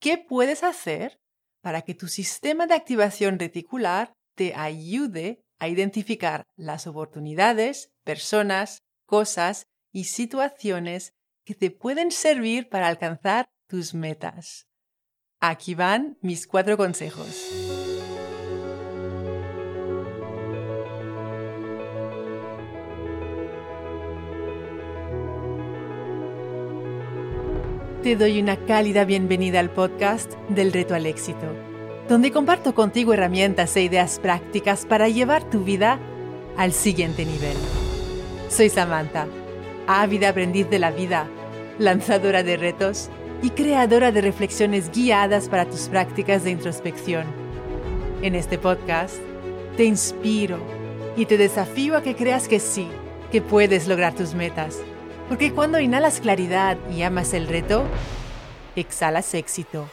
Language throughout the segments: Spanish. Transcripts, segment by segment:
¿Qué puedes hacer para que tu sistema de activación reticular te ayude a identificar las oportunidades, personas, cosas y situaciones que te pueden servir para alcanzar tus metas? Aquí van mis cuatro consejos. Te doy una cálida bienvenida al podcast del reto al éxito, donde comparto contigo herramientas e ideas prácticas para llevar tu vida al siguiente nivel. Soy Samantha, ávida aprendiz de la vida, lanzadora de retos y creadora de reflexiones guiadas para tus prácticas de introspección. En este podcast te inspiro y te desafío a que creas que sí, que puedes lograr tus metas porque cuando inhalas claridad y amas el reto, exhalas éxito.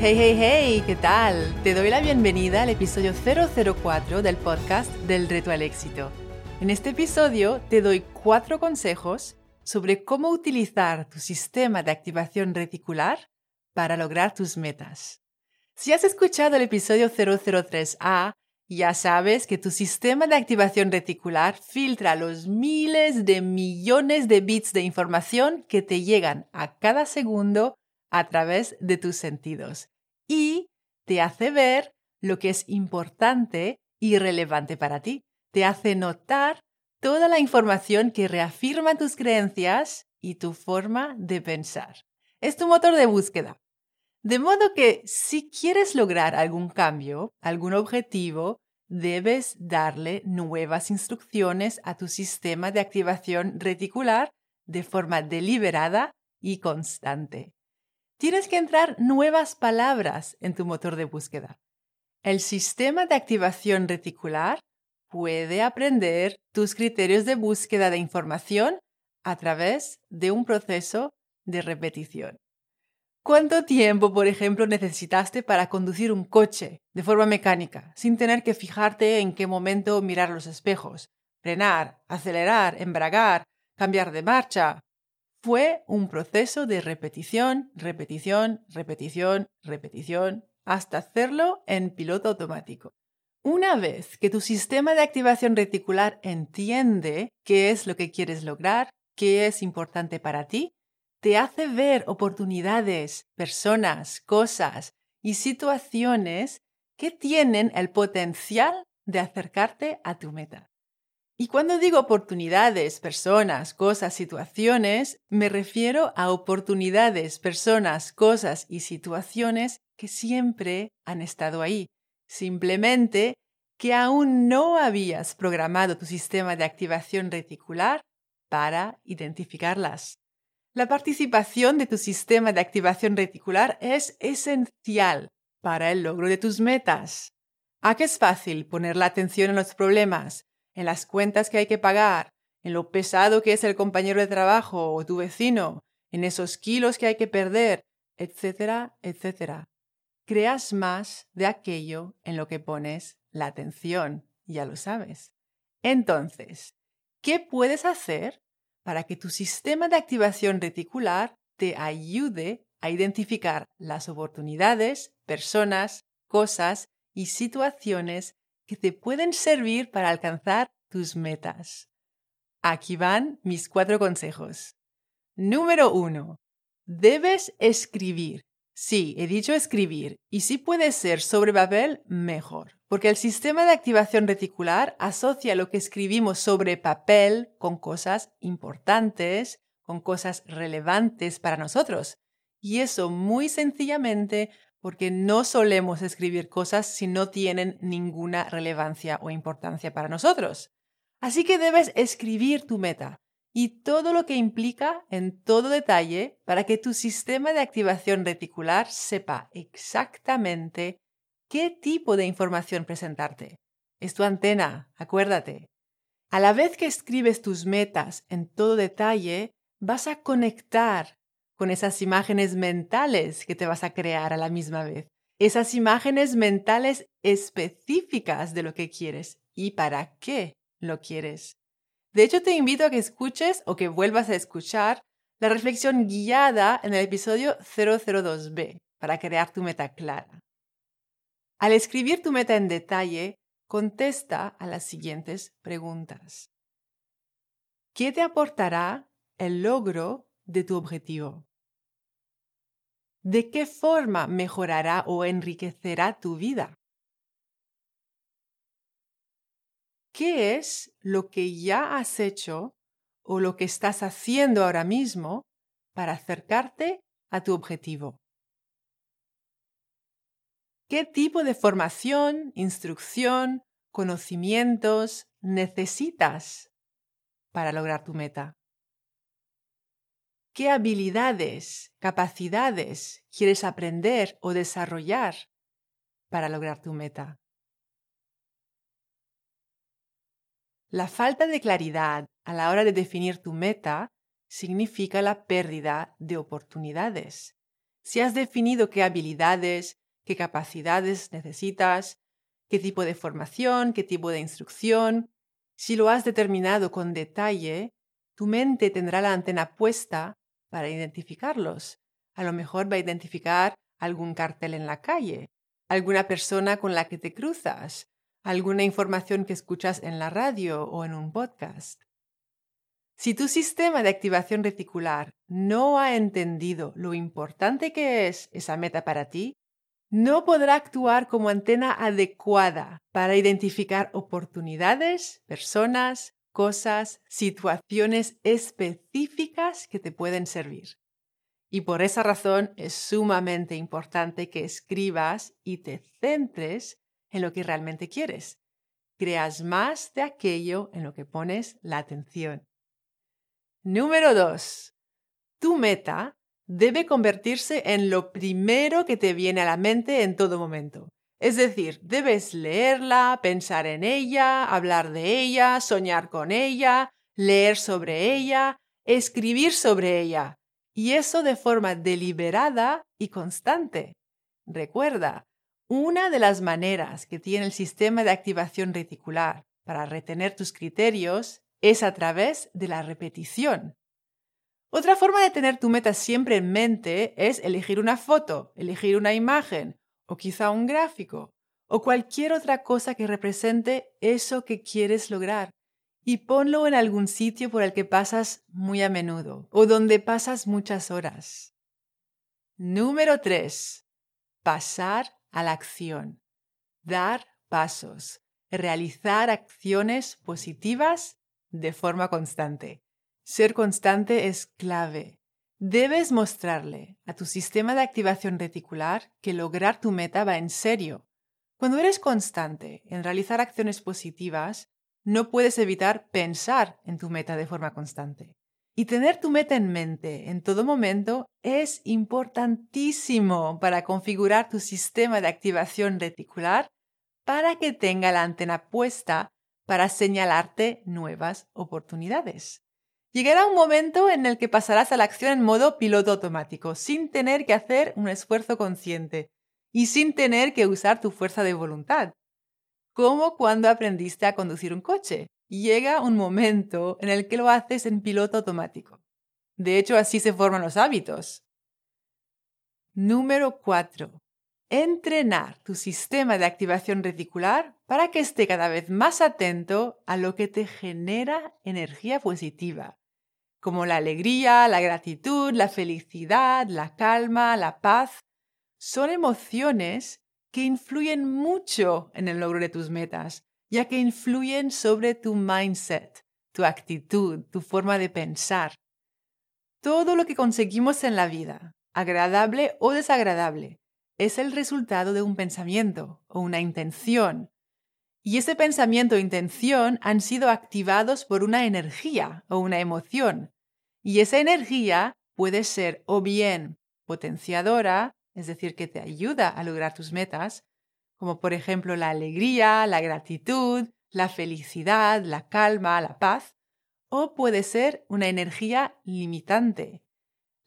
Hey, hey, hey, ¿qué tal? Te doy la bienvenida al episodio 004 del podcast del reto al éxito. En este episodio te doy cuatro consejos sobre cómo utilizar tu sistema de activación reticular para lograr tus metas. Si has escuchado el episodio 003A, ya sabes que tu sistema de activación reticular filtra los miles de millones de bits de información que te llegan a cada segundo a través de tus sentidos y te hace ver lo que es importante y relevante para ti. Te hace notar toda la información que reafirma tus creencias y tu forma de pensar. Es tu motor de búsqueda. De modo que si quieres lograr algún cambio, algún objetivo, debes darle nuevas instrucciones a tu sistema de activación reticular de forma deliberada y constante. Tienes que entrar nuevas palabras en tu motor de búsqueda. El sistema de activación reticular puede aprender tus criterios de búsqueda de información a través de un proceso de repetición. ¿Cuánto tiempo, por ejemplo, necesitaste para conducir un coche de forma mecánica, sin tener que fijarte en qué momento mirar los espejos, frenar, acelerar, embragar, cambiar de marcha? Fue un proceso de repetición, repetición, repetición, repetición, hasta hacerlo en piloto automático. Una vez que tu sistema de activación reticular entiende qué es lo que quieres lograr, qué es importante para ti, te hace ver oportunidades, personas, cosas y situaciones que tienen el potencial de acercarte a tu meta. Y cuando digo oportunidades, personas, cosas, situaciones, me refiero a oportunidades, personas, cosas y situaciones que siempre han estado ahí. Simplemente que aún no habías programado tu sistema de activación reticular para identificarlas. La participación de tu sistema de activación reticular es esencial para el logro de tus metas. ¿A qué es fácil poner la atención en los problemas, en las cuentas que hay que pagar, en lo pesado que es el compañero de trabajo o tu vecino, en esos kilos que hay que perder, etcétera, etcétera? Creas más de aquello en lo que pones la atención, ya lo sabes. Entonces, ¿qué puedes hacer para que tu sistema de activación reticular te ayude a identificar las oportunidades, personas, cosas y situaciones que te pueden servir para alcanzar tus metas. Aquí van mis cuatro consejos. Número uno. Debes escribir. Sí, he dicho escribir. Y si puede ser sobre papel, mejor porque el sistema de activación reticular asocia lo que escribimos sobre papel con cosas importantes, con cosas relevantes para nosotros. Y eso muy sencillamente porque no solemos escribir cosas si no tienen ninguna relevancia o importancia para nosotros. Así que debes escribir tu meta y todo lo que implica en todo detalle para que tu sistema de activación reticular sepa exactamente qué tipo de información presentarte. Es tu antena, acuérdate. A la vez que escribes tus metas en todo detalle, vas a conectar con esas imágenes mentales que te vas a crear a la misma vez. Esas imágenes mentales específicas de lo que quieres y para qué lo quieres. De hecho, te invito a que escuches o que vuelvas a escuchar la reflexión guiada en el episodio 002b para crear tu meta clara. Al escribir tu meta en detalle, contesta a las siguientes preguntas. ¿Qué te aportará el logro de tu objetivo? ¿De qué forma mejorará o enriquecerá tu vida? ¿Qué es lo que ya has hecho o lo que estás haciendo ahora mismo para acercarte a tu objetivo? ¿Qué tipo de formación, instrucción, conocimientos necesitas para lograr tu meta? ¿Qué habilidades, capacidades quieres aprender o desarrollar para lograr tu meta? La falta de claridad a la hora de definir tu meta significa la pérdida de oportunidades. Si has definido qué habilidades, qué capacidades necesitas, qué tipo de formación, qué tipo de instrucción, si lo has determinado con detalle, tu mente tendrá la antena puesta para identificarlos. A lo mejor va a identificar algún cartel en la calle, alguna persona con la que te cruzas, alguna información que escuchas en la radio o en un podcast. Si tu sistema de activación reticular no ha entendido lo importante que es esa meta para ti, no podrá actuar como antena adecuada para identificar oportunidades, personas, cosas, situaciones específicas que te pueden servir. Y por esa razón es sumamente importante que escribas y te centres en lo que realmente quieres. Creas más de aquello en lo que pones la atención. Número 2. Tu meta debe convertirse en lo primero que te viene a la mente en todo momento. Es decir, debes leerla, pensar en ella, hablar de ella, soñar con ella, leer sobre ella, escribir sobre ella. Y eso de forma deliberada y constante. Recuerda, una de las maneras que tiene el sistema de activación reticular para retener tus criterios es a través de la repetición. Otra forma de tener tu meta siempre en mente es elegir una foto, elegir una imagen o quizá un gráfico o cualquier otra cosa que represente eso que quieres lograr y ponlo en algún sitio por el que pasas muy a menudo o donde pasas muchas horas. Número 3. Pasar a la acción. Dar pasos. Realizar acciones positivas de forma constante. Ser constante es clave. Debes mostrarle a tu sistema de activación reticular que lograr tu meta va en serio. Cuando eres constante en realizar acciones positivas, no puedes evitar pensar en tu meta de forma constante. Y tener tu meta en mente en todo momento es importantísimo para configurar tu sistema de activación reticular para que tenga la antena puesta para señalarte nuevas oportunidades. Llegará un momento en el que pasarás a la acción en modo piloto automático, sin tener que hacer un esfuerzo consciente y sin tener que usar tu fuerza de voluntad, como cuando aprendiste a conducir un coche llega un momento en el que lo haces en piloto automático. De hecho, así se forman los hábitos. Número 4. Entrenar tu sistema de activación reticular para que esté cada vez más atento a lo que te genera energía positiva, como la alegría, la gratitud, la felicidad, la calma, la paz. Son emociones que influyen mucho en el logro de tus metas ya que influyen sobre tu mindset, tu actitud, tu forma de pensar. Todo lo que conseguimos en la vida, agradable o desagradable, es el resultado de un pensamiento o una intención. Y ese pensamiento o intención han sido activados por una energía o una emoción. Y esa energía puede ser o bien potenciadora, es decir, que te ayuda a lograr tus metas, como por ejemplo la alegría, la gratitud, la felicidad, la calma, la paz, o puede ser una energía limitante,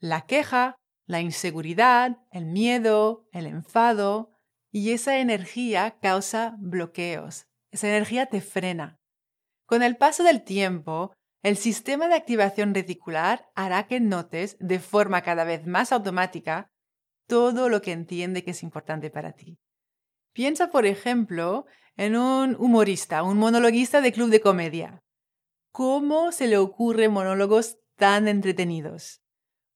la queja, la inseguridad, el miedo, el enfado, y esa energía causa bloqueos, esa energía te frena. Con el paso del tiempo, El sistema de activación reticular hará que notes de forma cada vez más automática todo lo que entiende que es importante para ti. Piensa, por ejemplo, en un humorista, un monologuista de club de comedia. ¿Cómo se le ocurren monólogos tan entretenidos?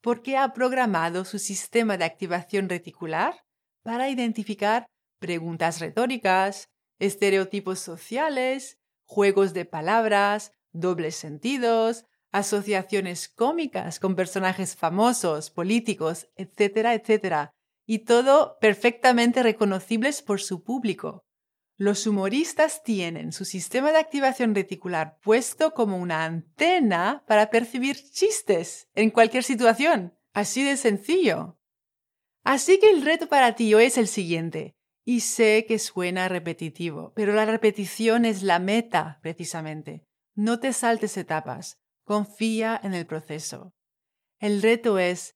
Porque ha programado su sistema de activación reticular para identificar preguntas retóricas, estereotipos sociales, juegos de palabras, dobles sentidos, asociaciones cómicas con personajes famosos, políticos, etcétera, etcétera, y todo perfectamente reconocibles por su público. Los humoristas tienen su sistema de activación reticular puesto como una antena para percibir chistes en cualquier situación. Así de sencillo. Así que el reto para ti hoy es el siguiente. Y sé que suena repetitivo, pero la repetición es la meta, precisamente. No te saltes etapas, confía en el proceso. El reto es,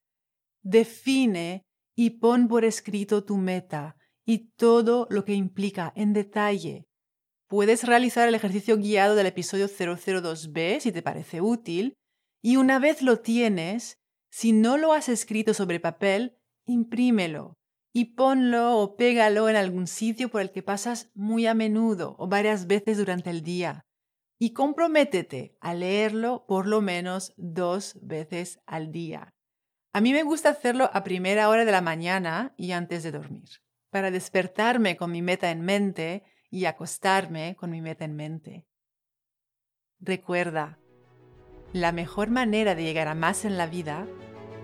define y pon por escrito tu meta y todo lo que implica en detalle. Puedes realizar el ejercicio guiado del episodio 002b si te parece útil, y una vez lo tienes, si no lo has escrito sobre papel, imprímelo y ponlo o pégalo en algún sitio por el que pasas muy a menudo o varias veces durante el día y comprométete a leerlo por lo menos dos veces al día. A mí me gusta hacerlo a primera hora de la mañana y antes de dormir, para despertarme con mi meta en mente y acostarme con mi meta en mente. Recuerda, la mejor manera de llegar a más en la vida